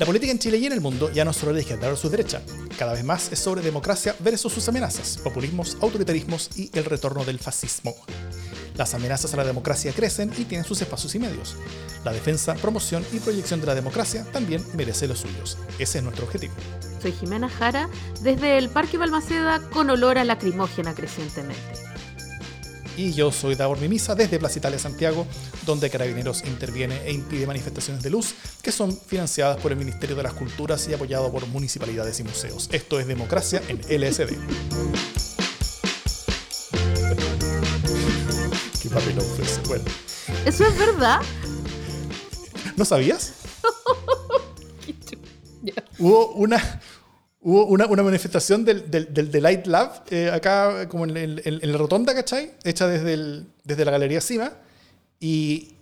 La política en Chile y en el mundo ya no es sobre la izquierda versus derecha. Cada vez más es sobre democracia versus sus amenazas, populismos, autoritarismos y el retorno del fascismo. Las amenazas a la democracia crecen y tienen sus espacios y medios. La defensa, promoción y proyección de la democracia también merece los suyos. Ese es nuestro objetivo. Soy Jimena Jara, desde el Parque Balmaceda con olor a lacrimógena crecientemente y yo soy Davor Mimisa desde Plaza Italia Santiago, donde Carabineros interviene e impide manifestaciones de luz que son financiadas por el Ministerio de las Culturas y apoyado por municipalidades y museos. Esto es democracia en LSD. Qué papelón fue Bueno. ¿Eso es verdad? ¿No sabías? Hubo una, Hubo una, manifestación del, del, Light Lab eh, acá, como en, la rotonda, ¿cachai? Hecha desde, la Galería Cima. Y,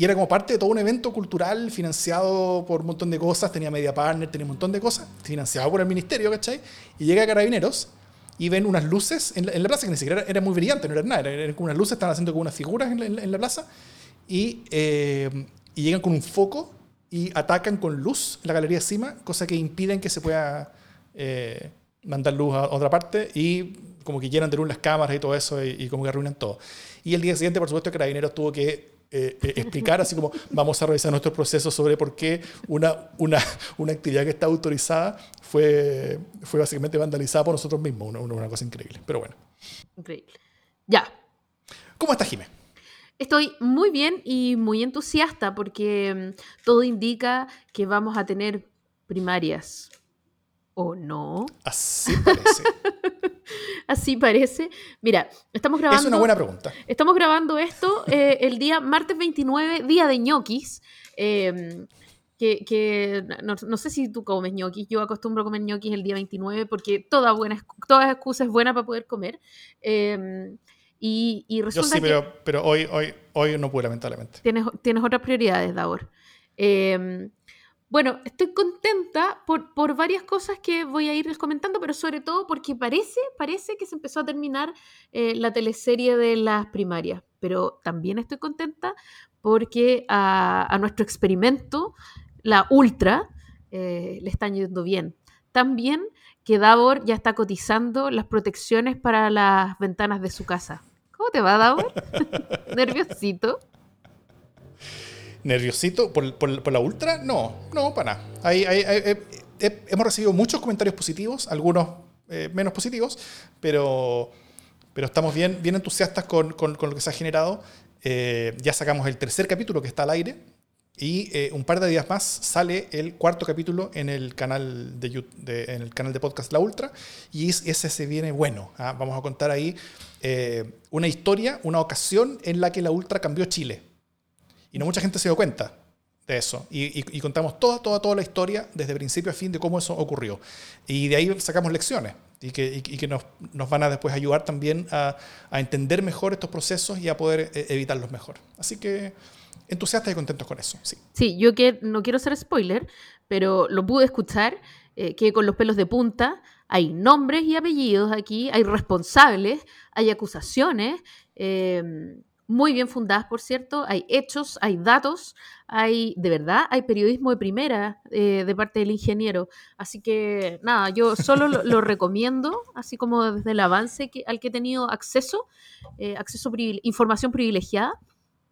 era como parte de todo un evento cultural financiado por un montón de cosas. Tenía Media Partner, tenía un montón de cosas, financiado por el ministerio, ¿cachai? Y llega Carabineros y ven unas luces en la, plaza, que ni siquiera era, muy brillante, no era nada, eran como unas luces, estaban haciendo como unas figuras en la, plaza. Eh, y llegan con un foco y atacan con luz la galería encima, cosa que impiden que se pueda eh, mandar luz a otra parte y como que llenan de luz las cámaras y todo eso y, como que arruinan todo. Y el día siguiente, por supuesto, Carabineros tuvo que eh, eh, explicar, así como vamos a revisar nuestro proceso sobre por qué una, una, una actividad que está autorizada fue, fue básicamente vandalizada por nosotros mismos. Una, una cosa increíble. Pero bueno. Increíble. Ya. ¿Cómo está Jiménez? Estoy muy bien y muy entusiasta porque mm, todo indica que vamos a tener primarias. ¿O no? Así parece. Así parece. Mira, estamos grabando. Es una buena pregunta. Estamos grabando esto eh, el día martes 29, día de ñoquis. Em, que, no, sé si tú comes ñoquis. Yo acostumbro comer ñoquis el día 29 porque toda, buena, toda excusa es buena para poder comer. Eh, y, resulta Yo sí, pero, pero hoy, hoy, hoy no pude, lamentablemente. Tienes, tienes otras prioridades, Davor. Em, bueno, estoy contenta por, por, varias cosas que voy a irles comentando, pero sobre todo porque parece, parece que se empezó a terminar eh, la teleserie de las primarias. Pero también estoy contenta porque a, nuestro experimento, la Ultra, eh, le están yendo bien. También que Davor ya está cotizando las protecciones para las ventanas de su casa. ¿Cómo te va, Davor? ¿Nerviosito? ¿Nerviosito? ¿Por, la ultra? No, no, para nada. hemos recibido muchos comentarios positivos, algunos eh, menos positivos, pero, pero estamos bien, bien entusiastas con, lo que se ha generado. Eh, ya sacamos el tercer capítulo que está al aire y eh, un par de días más sale el cuarto capítulo en el canal de, en el canal de podcast La Ultra y ese se viene bueno. ¿ah? Vamos a contar ahí eh, una historia, una ocasión en la que la Ultra cambió Chile. Y no mucha gente se dio cuenta de eso. Y, contamos toda, toda, toda la historia desde principio a fin de cómo eso ocurrió. Y de ahí sacamos lecciones y que, que nos, nos, van a después ayudar también a, a, entender mejor estos procesos y a poder eh, evitarlos mejor. Así que entusiastas y contentos con eso. Sí, yo que, no quiero ser spoiler, pero lo pude escuchar, eh, que con los pelos de punta hay nombres y apellidos aquí, hay responsables, hay acusaciones, em, muy bien fundadas, por cierto, hay hechos, hay datos, hay, de verdad, hay periodismo de primera eh, de parte del ingeniero. Así que, nada, yo solo lo, recomiendo, así como desde el avance que, al que he tenido acceso, eh, acceso información privilegiada.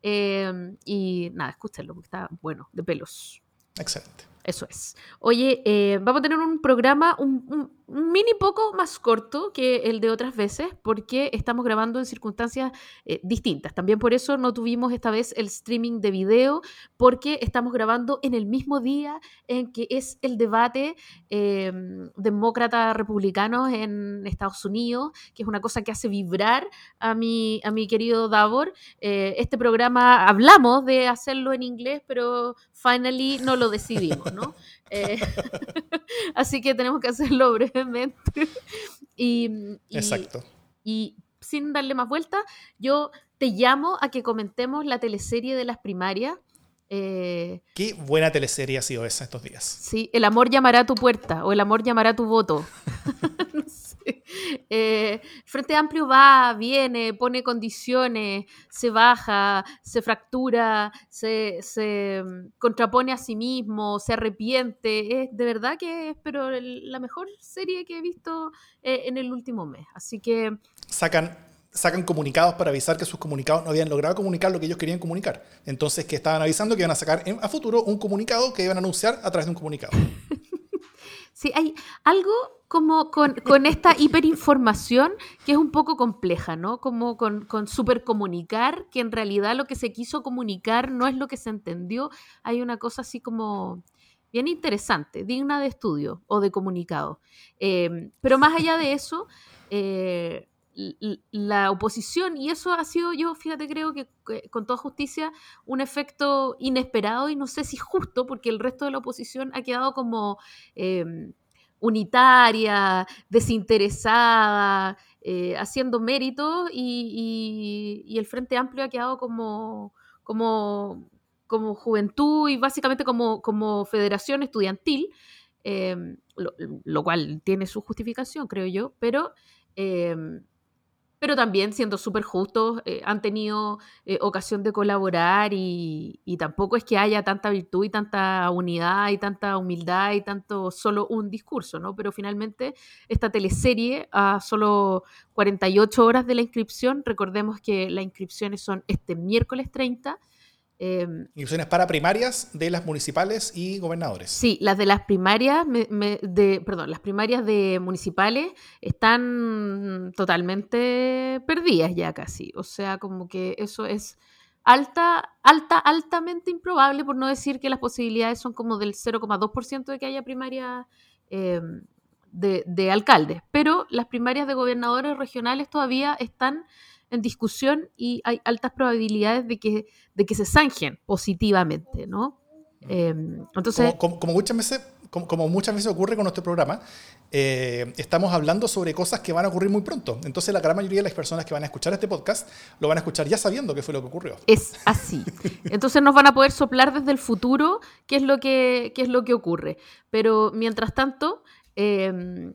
Em, y nada, escúchenlo, porque está bueno, de pelos. Excelente. Eso es. Oye, eh, vamos a tener un programa un, mini poco más corto que el de otras veces porque estamos grabando en circunstancias eh, distintas. También por eso no tuvimos esta vez el streaming de video porque estamos grabando en el mismo día en que es el debate eh, demócrata-republicano en Estados Unidos, que es una cosa que hace vibrar a mi, a mi querido Davor. Eh, este programa hablamos de hacerlo en inglés, pero finally no lo decidimos, ¿no? Eh, así que tenemos que hacerlo brevemente. y, Exacto. Y sin darle más vuelta, yo te llamo a que comentemos la teleserie de las primarias. Eh, Qué buena teleserie ha sido esa estos días. Sí, El amor llamará a tu puerta o El amor llamará a tu voto. Eh, Frente Amplio va, viene, pone condiciones, se baja, se fractura, se, se mm, contrapone a sí mismo, se arrepiente. Es de verdad que es pero la mejor serie que he visto eh, en el último mes. Así que... Sacan, sacan comunicados para avisar que sus comunicados no habían logrado comunicar lo que ellos querían comunicar. Entonces que estaban avisando que iban a sacar a futuro un comunicado que iban a anunciar a través de un comunicado. Sí, hay algo como con, esta hiperinformación que es un poco compleja, ¿no? Como con, con supercomunicar, que en realidad lo que se quiso comunicar no es lo que se entendió. Hay una cosa así como bien interesante, digna de estudio o de comunicado. Em, pero más allá de eso, eh, la oposición, y eso ha sido yo, fíjate, creo que con toda justicia, un efecto inesperado y no sé si justo, porque el resto de la oposición ha quedado como em, unitaria, desinteresada, eh, haciendo méritos y, el Frente Amplio ha quedado como, como, como juventud y básicamente como, como federación estudiantil, em, lo, cual tiene su justificación, creo yo, pero em, pero también siendo súper justos, eh, han tenido eh, ocasión de colaborar y, tampoco es que haya tanta virtud y tanta unidad y tanta humildad y tanto solo un discurso, ¿no? Pero finalmente esta teleserie a solo 48 horas de la inscripción, recordemos que las inscripciones son este miércoles 30 eh, para primarias de las municipales y gobernadores. Sí, las de las primarias, de, perdón, las primarias de municipales están totalmente perdidas ya casi. O sea, como que eso es alta, alta, altamente improbable, por no decir que las posibilidades son como del 0,2% de que haya primarias em, de, de alcaldes. Pero las primarias de gobernadores regionales todavía están en discusión y hay altas probabilidades de que, de que se zanjen positivamente, ¿no? Em, entonces, como, muchas veces, como, muchas veces ocurre con nuestro programa, eh, estamos hablando sobre cosas que van a ocurrir muy pronto. Entonces la gran mayoría de las personas que van a escuchar este podcast lo van a escuchar ya sabiendo qué fue lo que ocurrió. Es así. Entonces nos van a poder soplar desde el futuro qué es lo que, qué es lo que ocurre. Pero mientras tanto, eh,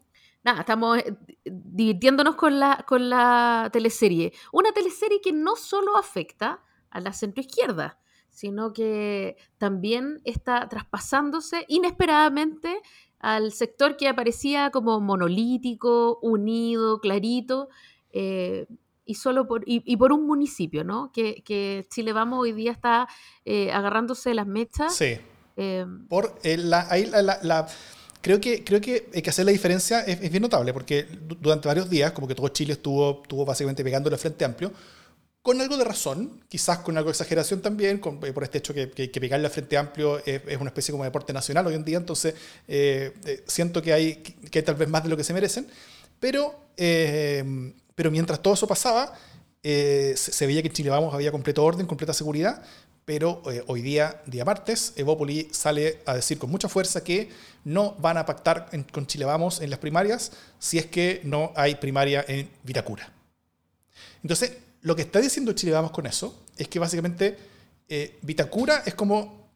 nada, estamos eh, divirtiéndonos con la, con la teleserie. Una teleserie que no solo afecta a la centroizquierda, sino que también está traspasándose inesperadamente al sector que aparecía como monolítico, unido, clarito, eh, y solo por, y, por un municipio, ¿no? Que, que Chile Vamos hoy día está eh, agarrándose las mechas. Sí. por la, ahí la creo que, creo que hay que hacer la diferencia es, bien notable, porque durante varios días, como que todo Chile estuvo, estuvo básicamente pegando el Frente Amplio, con algo de razón, quizás con algo de exageración también, eh, por este hecho que, que, pegarle al Frente Amplio es, una especie como de deporte nacional hoy en día, entonces eh, eh, siento que hay, que tal vez más de lo que se merecen, pero, pero mientras todo eso pasaba, se, se, veía que en Chile Vamos había completo orden, completa seguridad, pero eh, hoy día, día martes, Evópoli sale a decir con mucha fuerza que no van a pactar con Chile Vamos en las primarias si es que no hay primaria en Vitacura. Entonces, lo que está diciendo Chile Vamos con eso es que básicamente eh, Vitacura es como,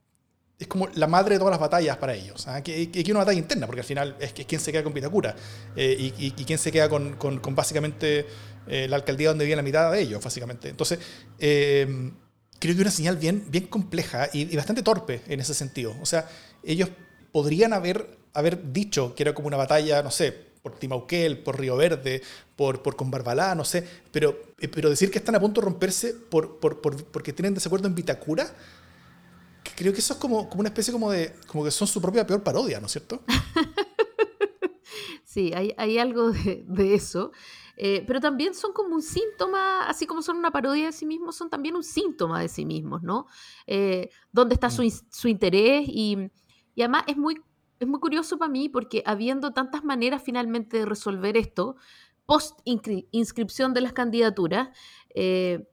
es como la madre de todas las batallas para ellos. ¿ah? Que, que, una batalla interna, porque al final es, que, quién se queda con Vitacura eh, y, y, quién se queda con, con, básicamente la alcaldía donde vive la mitad de ellos, básicamente. Entonces, creo que una señal bien, bien compleja y, bastante torpe en ese sentido. O sea, ellos podrían haber, haber dicho que era como una batalla, no sé, por Timauquel, por Río Verde, por, por Conbarbalá, no sé, pero, eh, pero decir que están a punto de romperse por, por, porque tienen desacuerdo en Vitacura, creo que eso es como, como una especie como de, como que son su propia peor parodia, ¿no es cierto? sí, hay, hay algo de, de eso. Eh, pero también son como un síntoma, así como son una parodia de sí mismos, son también un síntoma de sí mismos, ¿no? Eh, ¿Dónde está su, mm. interés? Y, además es muy, es muy curioso para mí porque habiendo tantas maneras finalmente de resolver esto, post inscripción de las candidaturas, eh,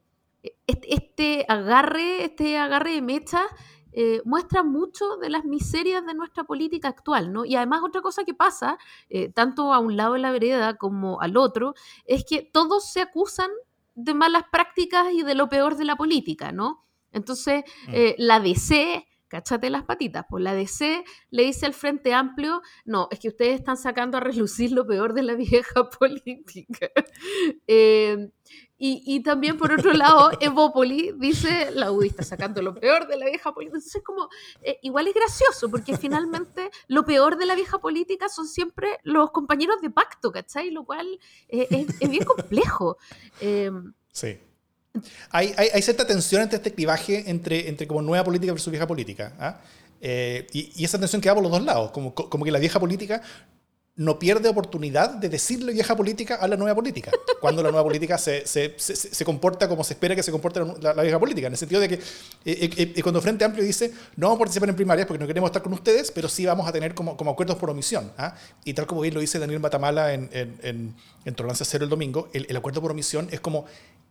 este, agarre, este agarre de mecha eh, muestra mucho de las miserias de nuestra política actual, ¿no? Y además otra cosa que pasa, eh, tanto a un lado de la vereda como al otro, es que todos se acusan de malas prácticas y de lo peor de la política, ¿no? Entonces, mm. eh, la DC cáchate las patitas. Pues la DC le dice al Frente Amplio, no, es que ustedes están sacando a relucir lo peor de la vieja política. Eh, y, también, por otro lado, Evópoli dice, la UDI está sacando lo peor de la vieja política. Entonces, como, eh, igual es gracioso, porque finalmente lo peor de la vieja política son siempre los compañeros de pacto, ¿cachai? Lo cual eh, es, bien complejo. Em, sí. Hay, cierta tensión entre este clivaje entre, entre como nueva política versus vieja política. ¿ah? Eh, y, esa tensión que va por los dos lados, como, como que la vieja política no pierde oportunidad de decirle vieja política a la nueva política, cuando la nueva política se, se, se, comporta como se espera que se comporte la, vieja política, en el sentido de que eh, eh, eh, cuando Frente Amplio dice no vamos a participar en primarias porque no queremos estar con ustedes, pero sí vamos a tener como, como acuerdos por omisión. ¿ah? Y tal como bien lo dice Daniel Matamala en, en, en, Tolerancia Cero el domingo, el, el acuerdo por omisión es como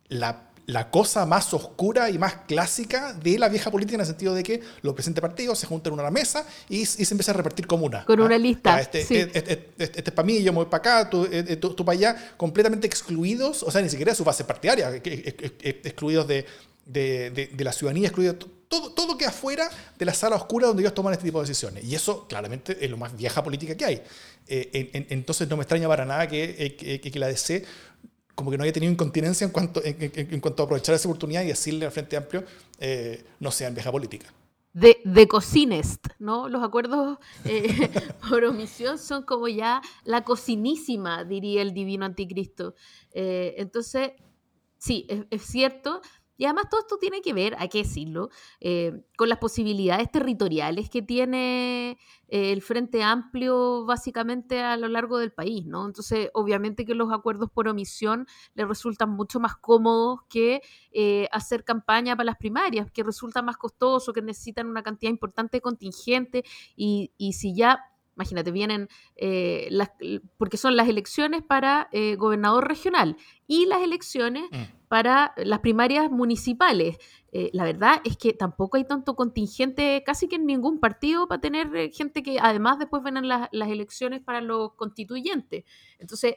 la la cosa más oscura y más clásica de la vieja política en el sentido de que los presidentes partidos se juntan en una mesa y, se empieza a repartir como una. Con una lista. Este, este, este, este, es para mí, yo me voy para acá, tú, eh, eh, tú, para allá, completamente excluidos, o sea, ni siquiera de su base partidaria, excluidos de, de, de, la ciudadanía, excluidos todo, todo queda fuera de la sala oscura donde ellos toman este tipo de decisiones. Y eso claramente es lo más vieja política que hay. Eh, entonces no me extraña para nada que, que, que la DC como que no haya tenido incontinencia en cuanto, en, cuanto a aprovechar esa oportunidad y decirle al Frente Amplio eh, no sean vieja política. De, de cocinest, ¿no? Los acuerdos eh, por omisión son como ya la cocinísima, diría el divino anticristo. Eh, entonces, sí, es, cierto, y además todo esto tiene que ver, hay que decirlo, eh, con las posibilidades territoriales que tiene eh, el Frente Amplio básicamente a lo largo del país, ¿no? Entonces, obviamente que los acuerdos por omisión le resultan mucho más cómodos que eh, hacer campaña para las primarias, que resulta más costoso, que necesitan una cantidad importante de contingente y, y si ya imagínate, vienen las, porque son las elecciones para gobernador regional y las elecciones mm para las primarias municipales. Eh, la verdad es que tampoco hay tanto contingente casi que en ningún partido para tener eh, gente que además después ven las, las elecciones para los constituyentes. Entonces,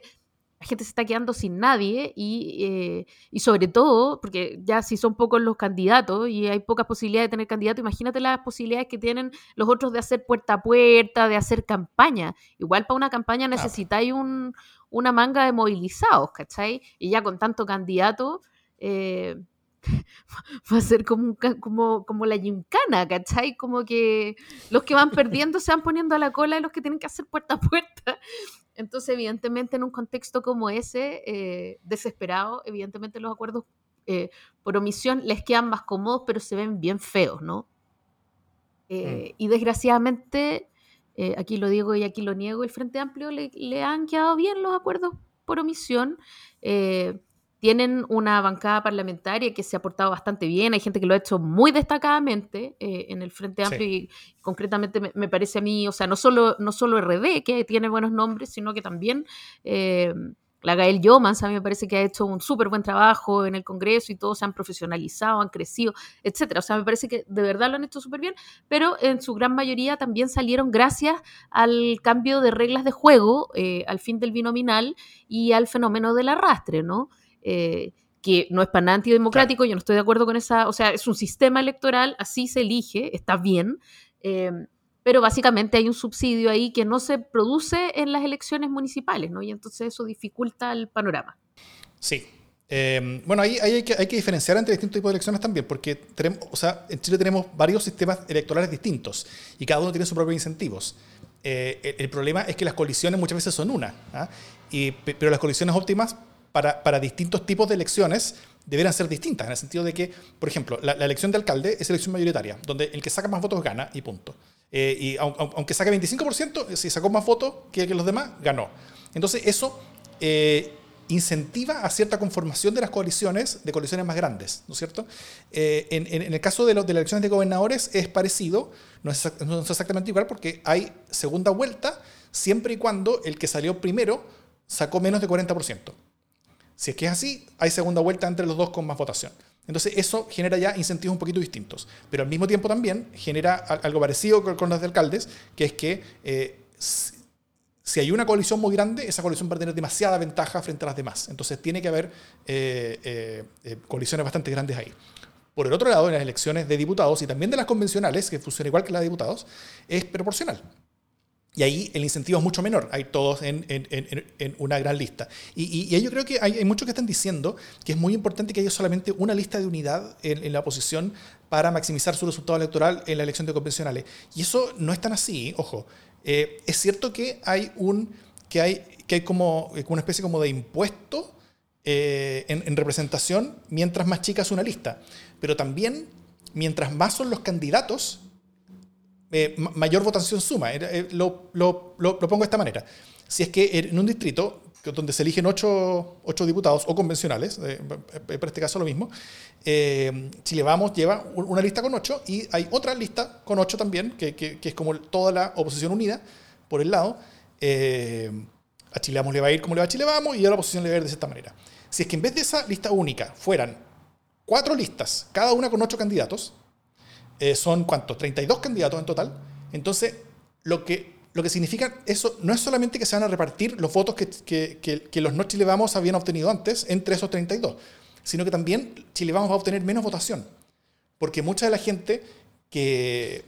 la gente se está quedando sin nadie y, eh, y, sobre todo, porque ya si son pocos los candidatos y hay pocas posibilidades de tener candidato, imagínate las posibilidades que tienen los otros de hacer puerta a puerta, de hacer campaña. Igual para una campaña necesitáis un, una manga de movilizados, ¿cachai? Y ya con tanto candidato, eh, va a ser como, como, como la gincana, ¿cachai? Como que los que van perdiendo se van poniendo a la cola de los que tienen que hacer puerta a puerta. Entonces, evidentemente, en un contexto como ese, eh, desesperado, evidentemente los acuerdos eh, por omisión les quedan más cómodos, pero se ven bien feos, ¿no? Mm. Y desgraciadamente eh, aquí lo digo y aquí lo niego, el Frente Amplio le, han quedado bien los acuerdos por omisión. Eh, tienen una bancada parlamentaria que se ha portado bastante bien, hay gente que lo ha hecho muy destacadamente eh, en el Frente Amplio y concretamente me, parece a mí, o sea, no solo, no solo RD, que tiene buenos nombres, sino que también la Gael Yomans a mí me parece que ha hecho un súper buen trabajo en el Congreso y todos se han profesionalizado, han crecido, etcétera. O sea, me parece que de verdad lo han hecho súper bien, pero en su gran mayoría también salieron gracias al cambio de reglas de juego, eh, al fin del binominal y al fenómeno del arrastre, ¿no? Eh, que no es para nada antidemocrático, yo no estoy de acuerdo con esa, o sea, es un sistema electoral, así se elige, está bien. Eh, pero básicamente hay un subsidio ahí que no se produce en las elecciones municipales, ¿no? Y entonces eso dificulta el panorama. Sí. Em, bueno, ahí, hay, que, hay, que, diferenciar entre distintos tipos de elecciones también, porque tenemos, o sea, en Chile tenemos varios sistemas electorales distintos y cada uno tiene sus propios incentivos. Eh, el, problema es que las coaliciones muchas veces son una, ¿ah? y, pero las coaliciones óptimas para, distintos tipos de elecciones deberán ser distintas, en el sentido de que, por ejemplo, la, elección de alcalde es elección mayoritaria, donde el que saca más votos gana y punto. Eh, y aunque saque 25%, si sacó más votos que, los demás, ganó. Entonces eso eh, incentiva a cierta conformación de las coaliciones, de coaliciones más grandes, ¿no es cierto? Eh, en, el caso de, de, las elecciones de gobernadores es parecido, no es exactamente igual porque hay segunda vuelta siempre y cuando el que salió primero sacó menos de 40%. Si es que es así, hay segunda vuelta entre los dos con más votación. Entonces eso genera ya incentivos un poquito distintos, pero al mismo tiempo también genera algo parecido con, los de alcaldes, que es que eh, si hay una coalición muy grande, esa coalición va a tener demasiada ventaja frente a las demás. Entonces tiene que haber eh, eh, coaliciones bastante grandes ahí. por el otro lado, en las elecciones de diputados y también de las convencionales, que funcionan igual que las de diputados, es proporcional. Y ahí el incentivo es mucho menor, hay todos en, una gran lista. Y, y, yo creo que hay, muchos que están diciendo que es muy importante que haya solamente una lista de unidad en, la oposición para maximizar su resultado electoral en la elección de convencionales. Y eso no es tan así, ojo. Eh, es cierto que hay, un, que hay, que hay como una especie como de impuesto eh, en, representación mientras más chica es una lista. Pero también, mientras más son los candidatos, eh, mayor votación suma. Eh, lo, lo, lo, pongo de esta manera. Si es que en un distrito donde se eligen ocho, ocho diputados o convencionales, para este caso lo mismo, Chile Vamos lleva una lista con ocho y hay otra lista con ocho también, que, que, es como toda la oposición unida por el lado. a Chile le va a ir como le va a Chile Vamos y a la oposición le va a ir de esta manera. Si es que en vez de esa lista única fueran cuatro listas, cada una con ocho candidatos, eh, son cuántos, 32 candidatos en total, entonces lo que, lo que significa eso no es solamente que se van a repartir los votos que, que, los no Chile Vamos habían obtenido antes entre esos 32, sino que también Chile Vamos va a obtener menos votación, porque mucha de la gente que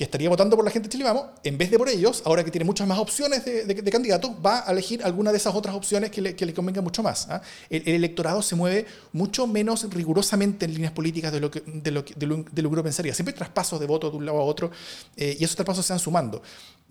que estaría votando por la gente de Chile Vamos, en vez de por ellos, ahora que tiene muchas más opciones de, candidatos, va a elegir alguna de esas otras opciones que le, que convenga mucho más. ¿ah? El, electorado se mueve mucho menos rigurosamente en líneas políticas de lo que, de lo, de lo, uno pensaría. Siempre hay traspasos de votos de un lado a otro eh, y esos traspasos se van sumando.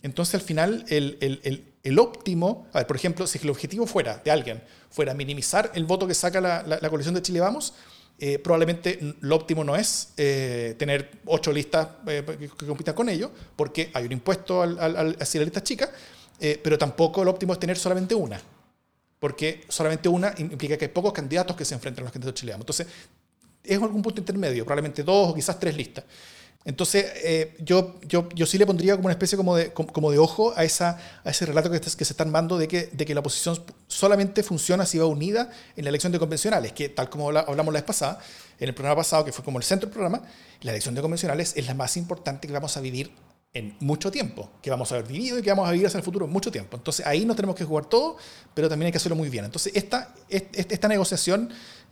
Entonces, al final, el, el, óptimo, a ver, por ejemplo, si el objetivo fuera de alguien, fuera minimizar el voto que saca la, la, la coalición de Chile Vamos, eh, probablemente lo óptimo no es eh, tener ocho listas eh, que, compitan con ellos, porque hay un impuesto al, al, hacia las listas chicas, pero tampoco lo óptimo es tener solamente una, porque solamente una implica que hay pocos candidatos que se enfrentan a los candidatos chilenos. Entonces, es algún punto intermedio, probablemente dos o quizás tres listas. Entonces, eh, yo, yo, yo sí le pondría como una especie como de, como, de ojo a, esa, a ese relato que, que se está armando de que, de que la oposición solamente funciona si va unida en la elección de convencionales, que tal como hablamos la vez pasada, en el programa pasado, que fue como el centro del programa, la elección de convencionales es la más importante que vamos a vivir en mucho tiempo, que vamos a haber vivido y que vamos a vivir hacia el futuro mucho tiempo. Entonces ahí nos tenemos que jugar todo, pero también hay que hacerlo muy bien. Entonces esta, esta negociación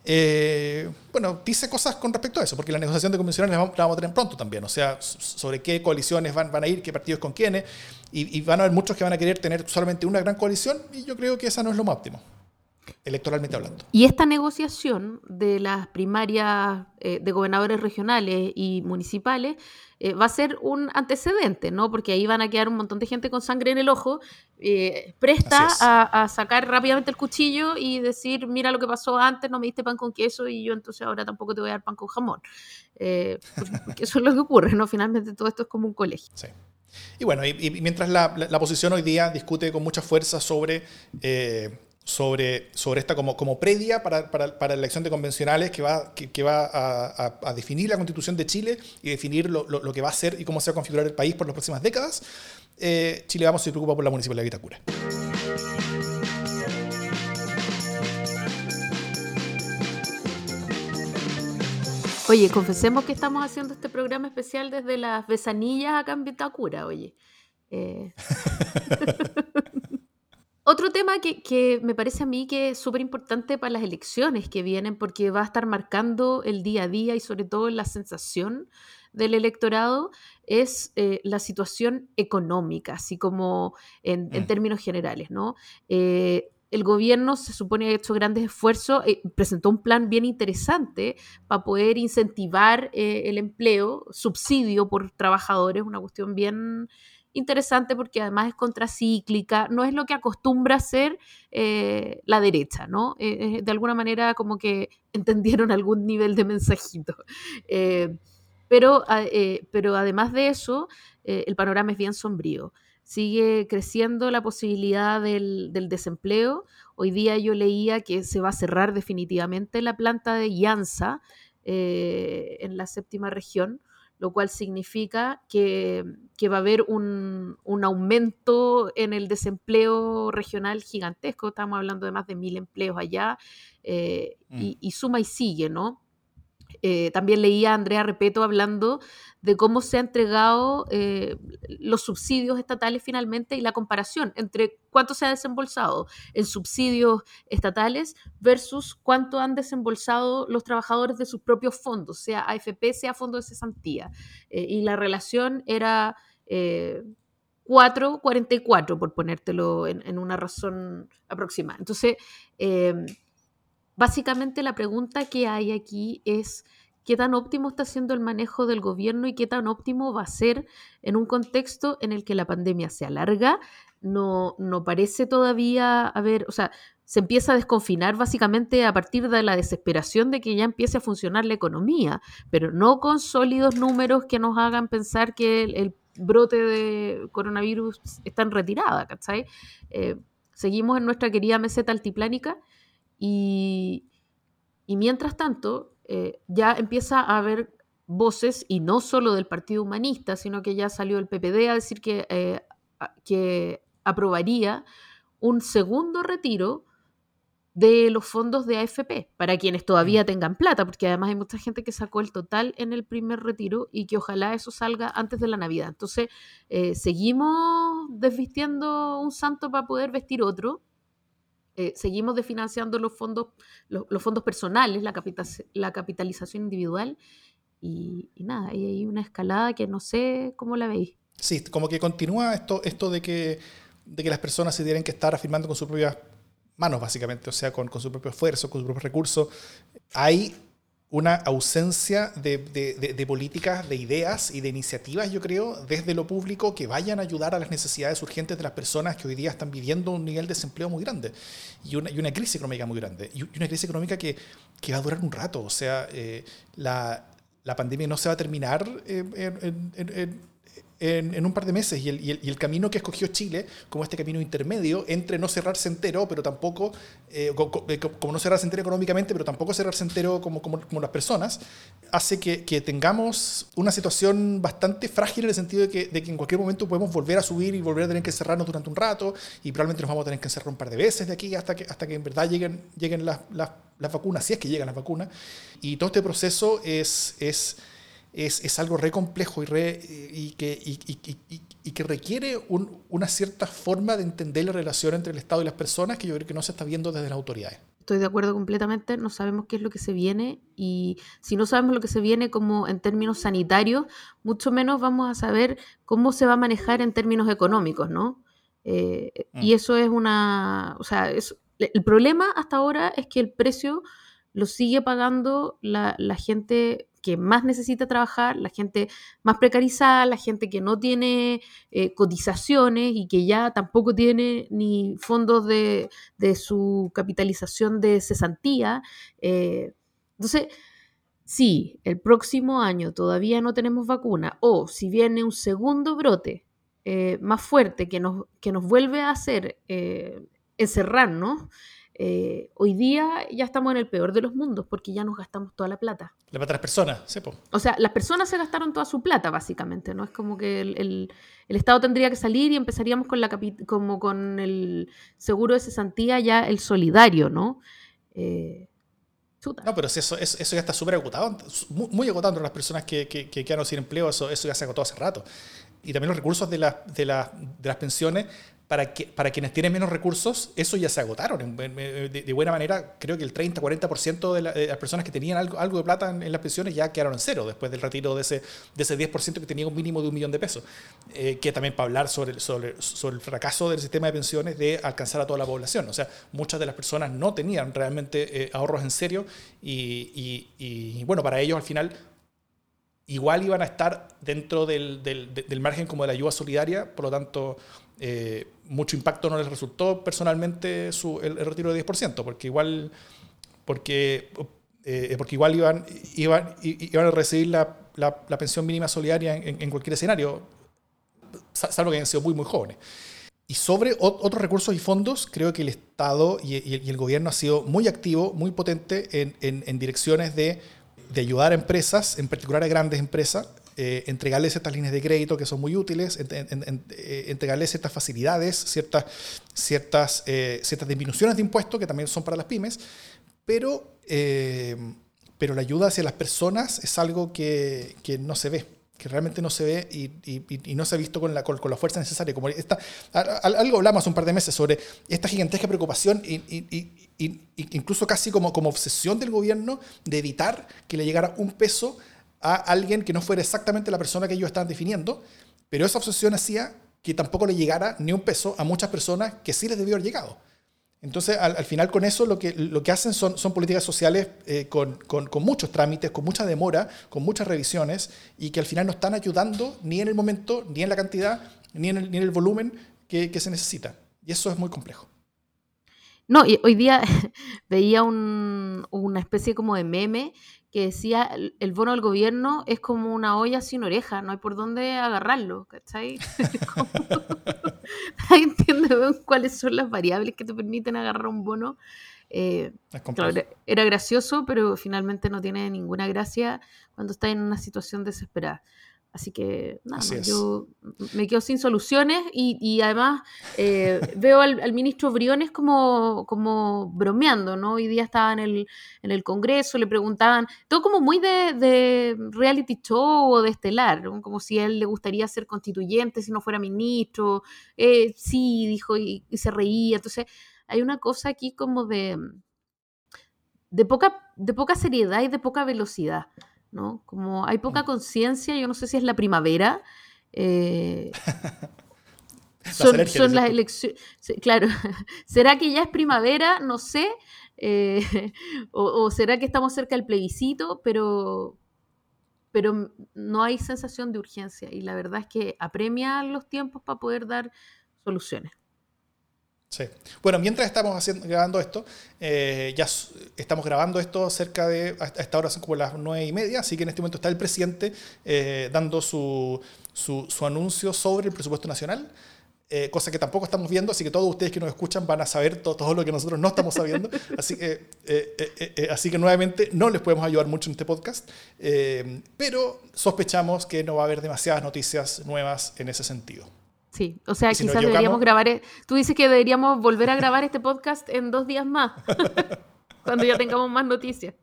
eh, bueno, dice cosas con respecto a eso, porque la negociación de convencionales la vamos, a tener pronto también, o sea, sobre qué coaliciones van, van a ir, qué partidos con quiénes, y, van a haber muchos que van a querer tener solamente una gran coalición, y yo creo que esa no es lo más óptimo electoralmente hablando. Y esta negociación de las primarias eh, de gobernadores regionales y municipales eh, va a ser un antecedente, ¿no? Porque ahí van a quedar un montón de gente con sangre en el ojo, eh, presta a, sacar rápidamente el cuchillo y decir, mira lo que pasó antes, no me diste pan con queso y yo entonces ahora tampoco te voy a dar pan con jamón. Eh, porque, eso es lo que ocurre, ¿no? Finalmente todo esto es como un colegio. Sí. Y bueno, y, mientras la, la, oposición hoy día discute con mucha fuerza sobre sobre, sobre esta como, como previa para, para, para la elección de convencionales que va, que, va a, a, definir la constitución de Chile y definir lo, lo, que va a ser y cómo se va a configurar el país por las próximas décadas, eh, Chile Vamos se preocupa por la municipalidad de Vitacura. Oye, confesemos que estamos haciendo este programa especial desde las besanillas acá en Vitacura, oye. Eh... Otro tema que, me parece a mí que es súper importante para las elecciones que vienen, porque va a estar marcando el día a día y sobre todo la sensación del electorado, es eh, la situación económica, así como en, mm. términos generales, ¿no? Eh, el gobierno se supone ha hecho grandes esfuerzos, eh, presentó un plan bien interesante para poder incentivar el empleo, subsidio por trabajadores, una cuestión bien interesante porque además es contracíclica, no es lo que acostumbra hacer eh, la derecha, ¿no? Eh, eh, de alguna manera como que entendieron algún nivel de mensajito. pero, pero además de eso, el panorama es bien sombrío. Sigue creciendo la posibilidad del, del desempleo. Hoy día yo leía que se va a cerrar definitivamente la planta de Llanza en la séptima región lo cual significa que, va a haber un, aumento en el desempleo regional gigantesco. Estamos hablando de más de mil empleos allá eh, mm. y, suma y sigue, ¿no? Eh, también leía a Andrea Repeto hablando de cómo se han entregado eh, los subsidios estatales finalmente y la comparación entre cuánto se ha desembolsado en subsidios estatales versus cuánto han desembolsado los trabajadores de sus propios fondos, sea AFP, sea Fondo de Cesantía. Eh, y la relación era 4, 44, por ponértelo en, una razón aproximada. Entonces, básicamente la pregunta que hay aquí es qué tan óptimo está siendo el manejo del gobierno y qué tan óptimo va a ser en un contexto en el que la pandemia se alarga. No, no parece todavía haber, o sea, se empieza a desconfinar básicamente a partir de la desesperación de que ya empiece a funcionar la economía, pero no con sólidos números que nos hagan pensar que el, brote de coronavirus está en retirada, ¿cachai? Eh, seguimos en nuestra querida meseta altiplánica y, y mientras tanto, eh, ya empieza a haber voces, y no solo del Partido Humanista, sino que ya salió el PPD a decir que, eh, que aprobaría un segundo retiro de los fondos de AFP para quienes todavía mm. tengan plata, porque además hay mucha gente que sacó el total en el primer retiro y que ojalá eso salga antes de la Navidad. Entonces, eh, seguimos desvistiendo un santo para poder vestir otro eh, seguimos desfinanciando los fondos, los, fondos personales, la, la capitalización individual, y, nada, y hay una escalada que no sé cómo la veis. Sí, como que continúa esto, esto de, que, de que las personas se tienen que estar afirmando con sus propias manos, básicamente, o sea, con, con su propio esfuerzo, con sus propios recursos. Hay una ausencia de, de, políticas, de ideas y de iniciativas, yo creo, desde lo público que vayan a ayudar a las necesidades urgentes de las personas que hoy día están viviendo un nivel de desempleo muy grande y una, y una crisis económica muy grande y una crisis económica que, que va a durar un rato. O sea, eh, la, la, pandemia no se va a terminar eh, en, un par de meses y el, y, el, camino que escogió Chile como este camino intermedio entre no cerrarse entero, pero tampoco, eh, eh, como no cerrarse entero económicamente, pero tampoco cerrarse entero como, como, como las personas, hace que, que, tengamos una situación bastante frágil en el sentido de que, de que, en cualquier momento podemos volver a subir y volver a tener que cerrarnos durante un rato y probablemente nos vamos a tener que encerrar un par de veces de aquí hasta que, hasta que en verdad lleguen, lleguen las, las, las vacunas, si es que llegan las vacunas. Y todo este proceso es... es es, es algo re complejo y, re, y, que, y, y, y que requiere un, una cierta forma de entender la relación entre el Estado y las personas que yo creo que no se está viendo desde las autoridades. Estoy de acuerdo completamente, no sabemos qué es lo que se viene y si no sabemos lo que se viene como en términos sanitarios, mucho menos vamos a saber cómo se va a manejar en términos económicos, ¿no? Eh, mm. Y eso es una, o sea, es, el problema hasta ahora es que el precio lo sigue pagando la, la gente que más necesita trabajar, la gente más precarizada, la gente que no tiene eh, cotizaciones y que ya tampoco tiene ni fondos de, su capitalización de cesantía. Eh, entonces, si el próximo año todavía no tenemos vacuna o si viene un segundo brote eh, más fuerte que nos, que nos vuelve a hacer encerrarnos, eh, hoy día ya estamos en el peor de los mundos porque ya nos gastamos toda la plata. La plata de las personas, sepo. O sea, las personas se gastaron toda su plata, básicamente, ¿no? Es como que el, el, Estado tendría que salir y empezaríamos con, la como con el seguro de cesantía ya el solidario, ¿no? Eh, no, pero eso, eso, ya está súper agotado, muy, muy, agotado entre las personas que, que, que, quedaron sin empleo, eso, eso ya se agotó hace rato. Y también los recursos de, la, de, la, de las pensiones para, que, para quienes tienen menos recursos, eso ya se agotaron. De, buena manera, creo que el 30-40% de, de, las personas que tenían algo, algo de plata en, las pensiones ya quedaron en cero después del retiro de ese, de ese 10% que tenía un mínimo de un millón de pesos. Eh, que también para hablar sobre, sobre, sobre, el fracaso del sistema de pensiones de alcanzar a toda la población. O sea, muchas de las personas no tenían realmente eh, ahorros en serio y, y, y bueno, para ellos al final igual iban a estar dentro del, del, del, margen como de la ayuda solidaria, por lo tanto, eh, mucho impacto no les resultó personalmente su, el, retiro de 10%, porque igual, porque, eh, porque igual iban, iban, iban a recibir la, la, pensión mínima solidaria en, cualquier escenario, salvo que hayan sido muy, muy jóvenes. Y sobre otros recursos y fondos, creo que el Estado y, y el gobierno ha sido muy activo, muy potente en, en, en direcciones de, de ayudar a empresas, en particular a grandes empresas, eh, entregarles estas líneas de crédito que son muy útiles, eh, entregarles ciertas facilidades, ciertas, ciertas, eh, ciertas disminuciones de impuestos que también son para las pymes, pero, pero la ayuda hacia las personas es algo que, que no se ve, que realmente no se ve y, y, y no se ha visto con la, con, la fuerza necesaria. Como esta, algo hablamos hace un par de meses sobre esta gigantesca preocupación y, incluso casi como, como obsesión del gobierno de evitar que le llegara un peso a alguien que no fuera exactamente la persona que ellos estaban definiendo, pero esa obsesión hacía que tampoco le llegara ni un peso a muchas personas que sí les debió haber llegado. Entonces, al, final con eso lo que, lo que hacen son, son políticas sociales eh, con, con, con, muchos trámites, con mucha demora, con muchas revisiones, y que al final no están ayudando ni en el momento, ni en la cantidad, ni en el, ni en el volumen que, que, se necesita. Y eso es muy complejo. No, y hoy día veía un, una especie como de meme que decía el, bono del gobierno es como una olla sin oreja, no hay por dónde agarrarlo, ¿cachai? Nadie entiende cuáles son las variables que te permiten agarrar un bono. Eh, era gracioso, pero finalmente no tiene ninguna gracia cuando estás en una situación desesperada. Así que nada, yo me quedo sin soluciones y, además eh, veo al, ministro Briones como, como bromeando, ¿no? Hoy día estaba en el, en el Congreso, le preguntaban, todo como muy de, reality show o de estelar, como si a él le gustaría ser constituyente si no fuera ministro. Eh, sí, dijo, y, se reía. Entonces, hay una cosa aquí como de, de, poca, de poca seriedad y de poca velocidad. ¿No? Como hay poca mm. conciencia, yo no sé si es la primavera. Eh, son, las elecciones. Claro, ¿será que ya es primavera? No sé. Eh, o, será que estamos cerca del plebiscito? Pero, pero no hay sensación de urgencia. Y la verdad es que apremia los tiempos para poder dar soluciones. Sí. Bueno, mientras estamos haciendo, grabando esto, eh, ya estamos grabando esto cerca de, a esta hora son como las nueve y media, así que en este momento está el presidente eh, dando su, su, su, anuncio sobre el presupuesto nacional, eh, cosa que tampoco estamos viendo, así que todos ustedes que nos escuchan van a saber todo, todo lo que nosotros no estamos sabiendo, así que, así que nuevamente no les podemos ayudar mucho en este podcast, pero sospechamos que no va a haber demasiadas noticias nuevas en ese sentido. Sí, o sea, quizás deberíamos grabar. E-, tú dices que deberíamos volver a grabar este podcast en dos días más, cuando ya tengamos más noticias.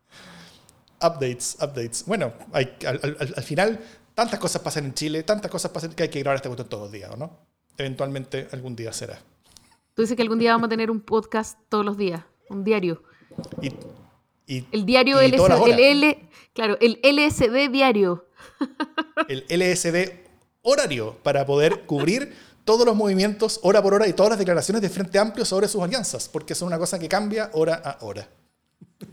Updates, updates. Bueno, hay, al, final, tantas cosas pasan en Chile, tantas cosas pasan que hay que grabar este podcast todos los días, ¿no? Eventualmente algún día será. Tú dices que algún día vamos a tener un podcast todos los días, un diario. Y, el diario el L, claro, el LSD diario. El LSD horario para poder cubrir todos los movimientos hora por hora y todas las declaraciones de Frente Amplio sobre sus alianzas, porque es una cosa que cambia hora a hora.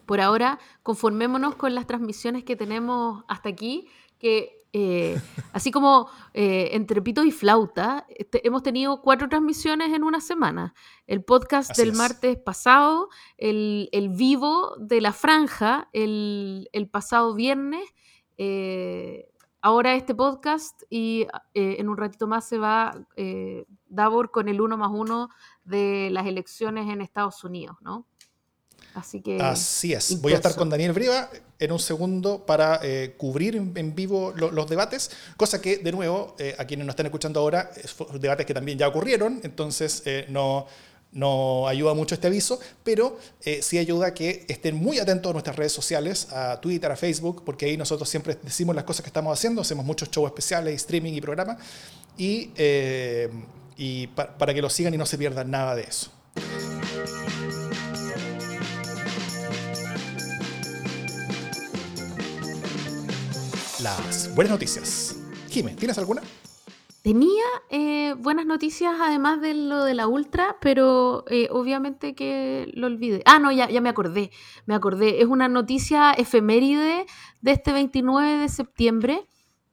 Por ahora, conformémonos con las transmisiones que tenemos hasta aquí, que eh, así como eh, entre pito y flauta, este, hemos tenido cuatro transmisiones en una semana. El podcast del martes pasado, el, vivo de la franja el, pasado viernes. Eh, ahora este podcast y eh, en un ratito más se va eh, Davor con el uno más uno de las elecciones en Estados Unidos, ¿no? Así que. Así es. Voy a estar con Daniel Briva en un segundo para eh, cubrir en, vivo los debates, cosa que, de nuevo, a quienes nos están escuchando ahora, es debates que también ya ocurrieron, entonces no no ayuda mucho este aviso, pero eh, sí ayuda a que estén muy atentos a nuestras redes sociales, a Twitter, a Facebook, porque ahí nosotros siempre decimos las cosas que estamos haciendo, hacemos muchos shows especiales, streaming y programas, y, eh, para que lo sigan y no se pierdan nada de eso. Las buenas noticias. Jimé, ¿tienes alguna? Tenía eh, buenas noticias además de lo de la Ultra, pero eh, obviamente que lo olvidé. Ah, no, ya, ya me acordé, me acordé. Es una noticia efeméride de este 29 de septiembre,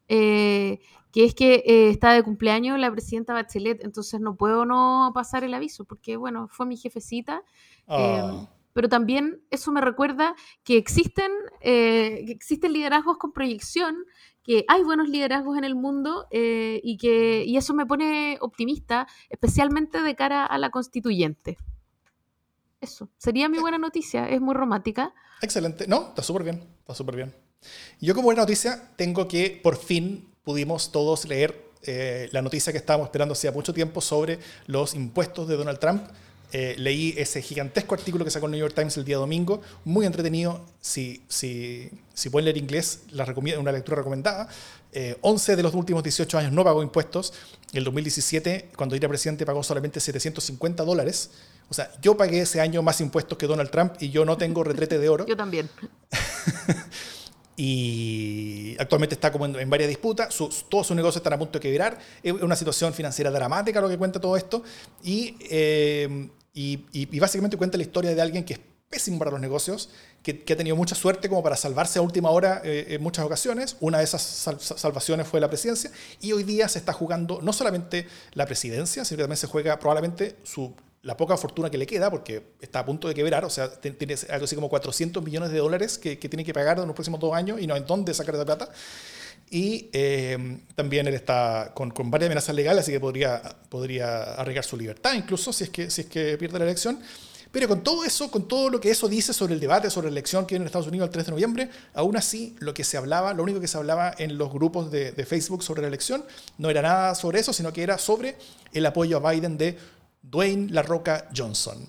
eh, que es que está de cumpleaños la presidenta Bachelet, entonces no puedo no pasar el aviso, porque bueno, fue mi jefecita. Ah. pero también eso me recuerda que existen, que existen liderazgos con proyección que hay buenos liderazgos en el mundo eh, y que y eso me pone optimista, especialmente de cara a la constituyente. Eso, sería mi buena noticia, es muy romántica. Excelente, no, está súper bien, está súper bien. Yo como buena noticia tengo que por fin pudimos todos leer eh, la noticia que estábamos esperando hacía mucho tiempo sobre los impuestos de Donald Trump eh, leí ese gigantesco artículo que sacó el New York Times el día domingo, muy entretenido. Si, si, si pueden leer inglés, la una lectura recomendada. 11 de los últimos 18 años no pagó impuestos. El 2017, cuando era presidente, pagó solamente 750 dólares. O sea, yo pagué ese año más impuestos que Donald Trump y yo no tengo retrete de oro. Yo también. y actualmente está como en, varias disputas, todos sus negocios están a punto de quebrar, es una situación financiera dramática lo que cuenta todo esto, y, eh, y, básicamente cuenta la historia de alguien que es pésimo para los negocios, que, ha tenido mucha suerte como para salvarse a última hora eh, en muchas ocasiones, una de esas salvaciones fue la presidencia, y hoy día se está jugando no solamente la presidencia, sino que también se juega probablemente su la poca fortuna que le queda, porque está a punto de quebrar, o sea, tiene algo así como 400 millones de dólares que, tiene que pagar en los próximos dos años y no hay dónde sacar esa plata. Y eh, también él está con, con, varias amenazas legales, así que podría, podría arriesgar su libertad, incluso si es, que, si es que pierde la elección. Pero con todo eso, con todo lo que eso dice sobre el debate, sobre la elección que viene en Estados Unidos el 3 de noviembre, aún así lo que se hablaba, lo único que se hablaba en los grupos de, de Facebook sobre la elección, no era nada sobre eso, sino que era sobre el apoyo a Biden de Dwayne La Roca Johnson,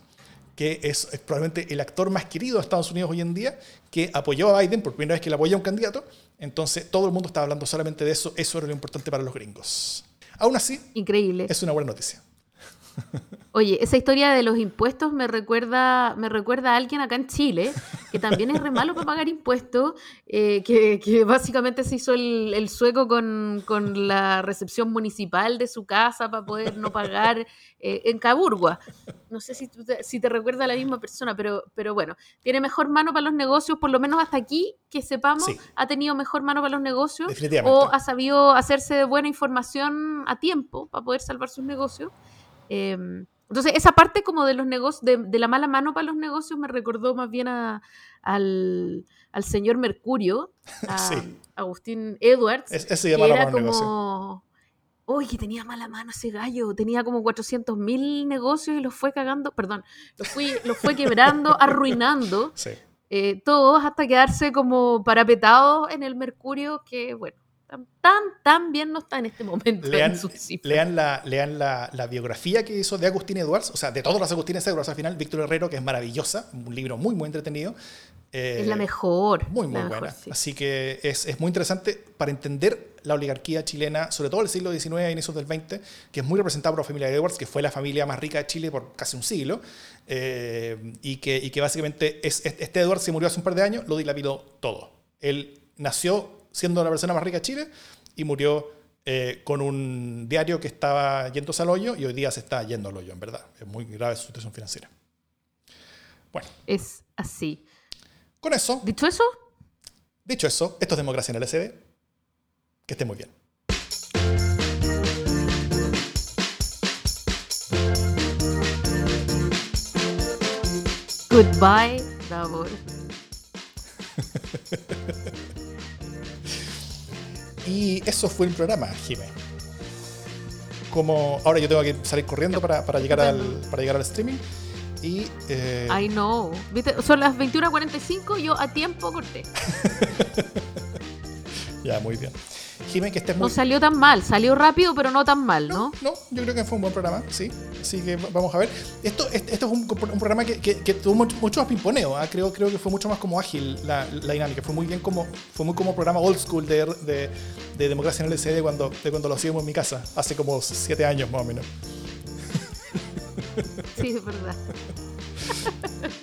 que es, probablemente el actor más querido de Estados Unidos hoy en día, que apoyó a Biden por primera vez que le apoyó a un candidato. Entonces todo el mundo estaba hablando solamente de eso. Eso era lo importante para los gringos. Aún así, increíble. Es una buena noticia. Oye, esa historia de los impuestos me recuerda, me recuerda a alguien acá en Chile, que también es re malo para pagar impuestos, eh, que, básicamente se hizo el, sueco con, la recepción municipal de su casa para poder no pagar eh, en Caburgua. No sé si, te, si te recuerda a la misma persona, pero, pero bueno, tiene mejor mano para los negocios, por lo menos hasta aquí, que sepamos, ha tenido mejor mano para los negocios o ha sabido hacerse de buena información a tiempo para poder salvar sus negocios. Em, entonces, esa parte como de los negocios, de, la mala mano para los negocios, me recordó más bien al, señor Mercurio, a Agustín Edwards. ese que era como. Uy, que tenía mala mano ese gallo. Tenía como 400 mil negocios y los fue cagando, perdón, los, fui, los fue quebrando, arruinando. Eh, todos hasta quedarse como parapetados en el Mercurio, que bueno, tan, tan bien no está en este momento. Lean, lean, la, lean la, la, biografía que hizo de Agustín Edwards, o sea, de todos los Agustines Edwards al final, Víctor Herrero, que es maravillosa, un libro muy, muy entretenido. es la mejor. Muy, muy buena. Así que es, es, muy interesante para entender la oligarquía chilena, sobre todo el siglo XIX e inicios del XX, que es muy representada por la familia Edwards, que fue la familia más rica de Chile por casi un siglo, eh, y, que, y que básicamente es, este Edwards se murió hace un par de años, lo dilapidó todo. Él nació siendo la persona más rica de Chile y murió eh, con un diario que estaba yéndose al hoyo y hoy día se está yendo al hoyo, en verdad. Es muy grave su situación financiera. Bueno. Es así. Con eso. ¿Dicho eso? Dicho eso, esto es Democracia en el SD. Que esté muy bien. Goodbye, Davor. Y eso fue el programa, Jimé. Como ahora yo tengo que salir corriendo para, llegar, al, para llegar al streaming. Y. Eh... Ay, no. Son las 21.45 yo a tiempo corté. ya, muy bien que estés muy... No salió tan mal, salió rápido, pero no tan mal, ¿no? No, yo creo que fue un buen programa, sí. Así que vamos a ver. Esto, esto es un, programa que, que, tuvo mucho, más pimponeo, ¿ah? creo, creo que fue mucho más como ágil la, la, dinámica. Fue muy bien como, fue muy como programa old school de, de, de democracia en el SD cuando, de cuando lo hacíamos en mi casa, hace como siete años más o menos. Sí, es verdad.